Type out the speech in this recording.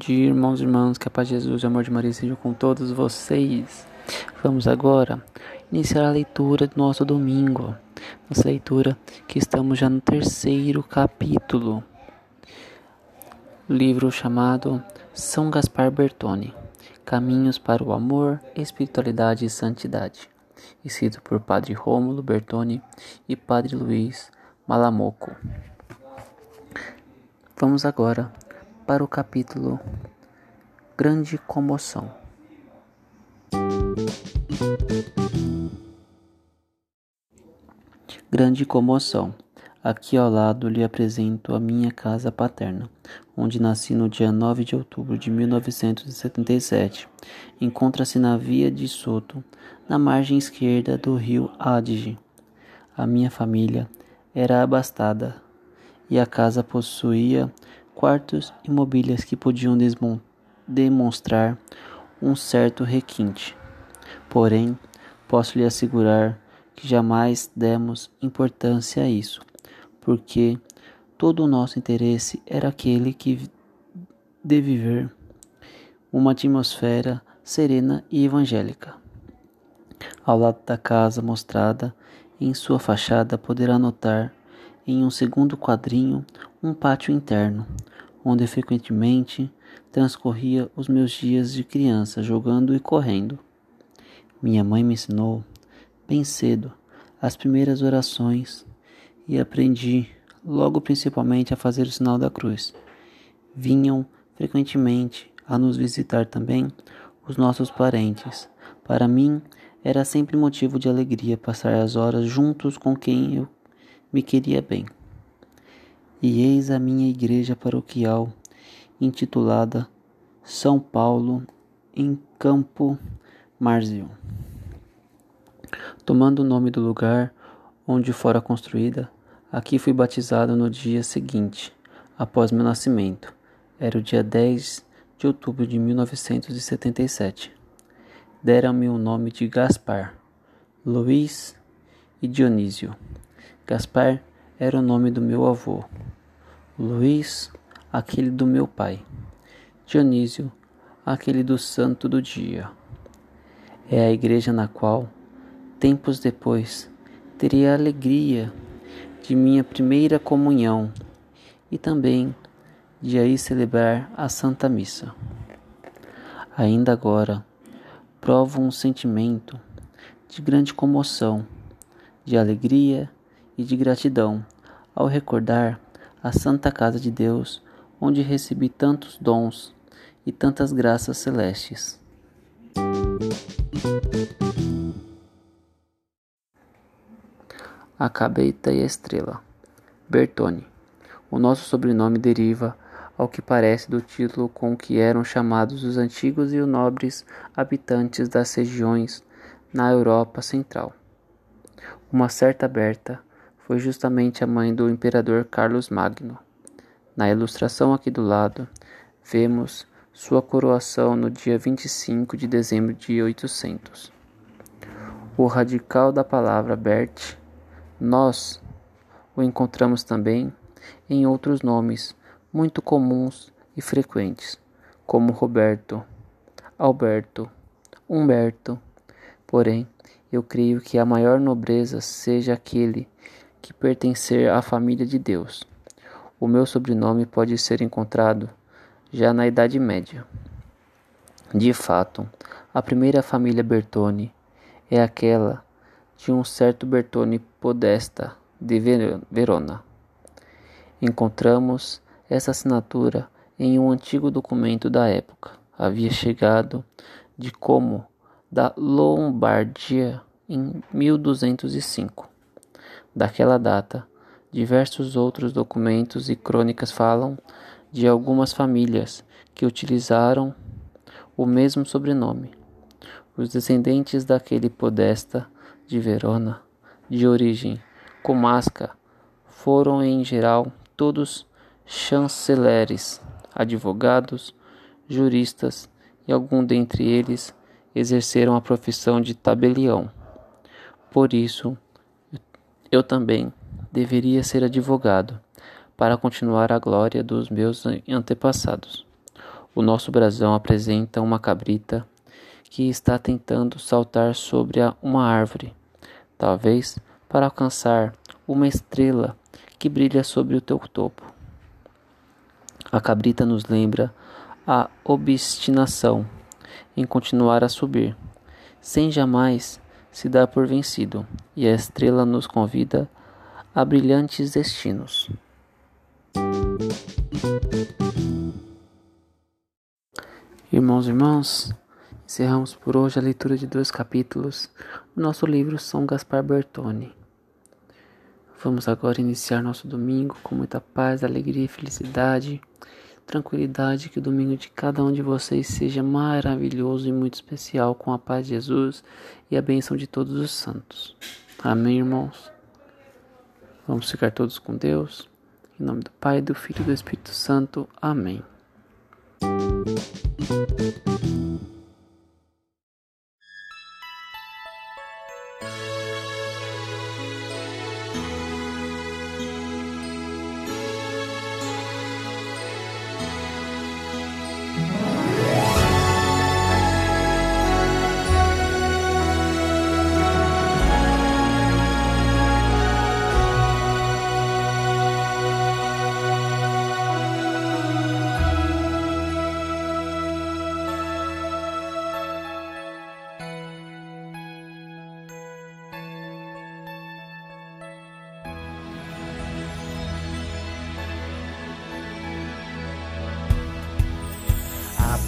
Dia, irmãos e irmãs, que a paz de Jesus e o amor de Maria sejam com todos vocês. Vamos agora iniciar a leitura do nosso domingo. Nossa leitura que estamos já no terceiro capítulo. Livro chamado São Gaspar Bertone. Caminhos para o amor, espiritualidade e santidade escrito por Padre Rômulo Bertoni e Padre Luiz Malamoco. Vamos agora para o capítulo Grande Comoção. Grande comoção. Aqui ao lado lhe apresento a minha casa paterna, onde nasci no dia 9 de outubro de 1977. Encontra-se na Via de Soto, na margem esquerda do rio Adige. A minha família era abastada e a casa possuía quartos e mobílias que podiam demonstrar um certo requinte. Porém, posso lhe assegurar que jamais demos importância a isso porque todo o nosso interesse era aquele que de viver uma atmosfera serena e evangélica. Ao lado da casa mostrada em sua fachada poderá notar em um segundo quadrinho um pátio interno, onde frequentemente transcorria os meus dias de criança jogando e correndo. Minha mãe me ensinou, bem cedo, as primeiras orações e aprendi logo principalmente a fazer o sinal da cruz. Vinham frequentemente a nos visitar também os nossos parentes. Para mim era sempre motivo de alegria passar as horas juntos com quem eu me queria bem. E eis a minha igreja paroquial, intitulada São Paulo, em Campo Marzio. Tomando o nome do lugar onde fora construída, Aqui fui batizado no dia seguinte, após meu nascimento. Era o dia 10 de outubro de 1977. Deram-me o nome de Gaspar, Luiz e Dionísio. Gaspar era o nome do meu avô, Luiz, aquele do meu pai, Dionísio, aquele do santo do dia. É a igreja na qual, tempos depois, teria a alegria de minha primeira comunhão e também de aí celebrar a Santa Missa. Ainda agora, provo um sentimento de grande comoção, de alegria e de gratidão ao recordar a Santa Casa de Deus, onde recebi tantos dons e tantas graças celestes. a cabeta e a estrela. Bertone. O nosso sobrenome deriva, ao que parece, do título com que eram chamados os antigos e os nobres habitantes das regiões na Europa Central. Uma certa Berta foi justamente a mãe do imperador Carlos Magno. Na ilustração aqui do lado, vemos sua coroação no dia 25 de dezembro de 800. O radical da palavra Bert nós o encontramos também em outros nomes muito comuns e frequentes, como Roberto, Alberto, Humberto, Porém, eu creio que a maior nobreza seja aquele que pertencer à família de Deus. O meu sobrenome pode ser encontrado já na Idade Média. De fato, a primeira família Bertone é aquela de um certo Bertone Podesta de Verona. Encontramos essa assinatura em um antigo documento da época. Havia chegado de como da Lombardia em 1205. Daquela data, diversos outros documentos e crônicas falam de algumas famílias que utilizaram o mesmo sobrenome. Os descendentes daquele Podesta de Verona, de origem comasca, foram em geral todos chanceleres, advogados, juristas e algum dentre eles exerceram a profissão de tabelião. Por isso, eu também deveria ser advogado para continuar a glória dos meus antepassados. O nosso brasão apresenta uma cabrita que está tentando saltar sobre uma árvore, talvez para alcançar uma estrela que brilha sobre o teu topo. A cabrita nos lembra a obstinação em continuar a subir, sem jamais se dar por vencido, e a estrela nos convida a brilhantes destinos. Irmãos e irmãs, encerramos por hoje a leitura de dois capítulos do nosso livro São Gaspar Bertone. Vamos agora iniciar nosso domingo com muita paz, alegria e felicidade tranquilidade, que o domingo de cada um de vocês seja maravilhoso e muito especial com a paz de Jesus e a bênção de todos os santos. Amém, irmãos? Vamos ficar todos com Deus. Em nome do Pai, do Filho e do Espírito Santo. Amém.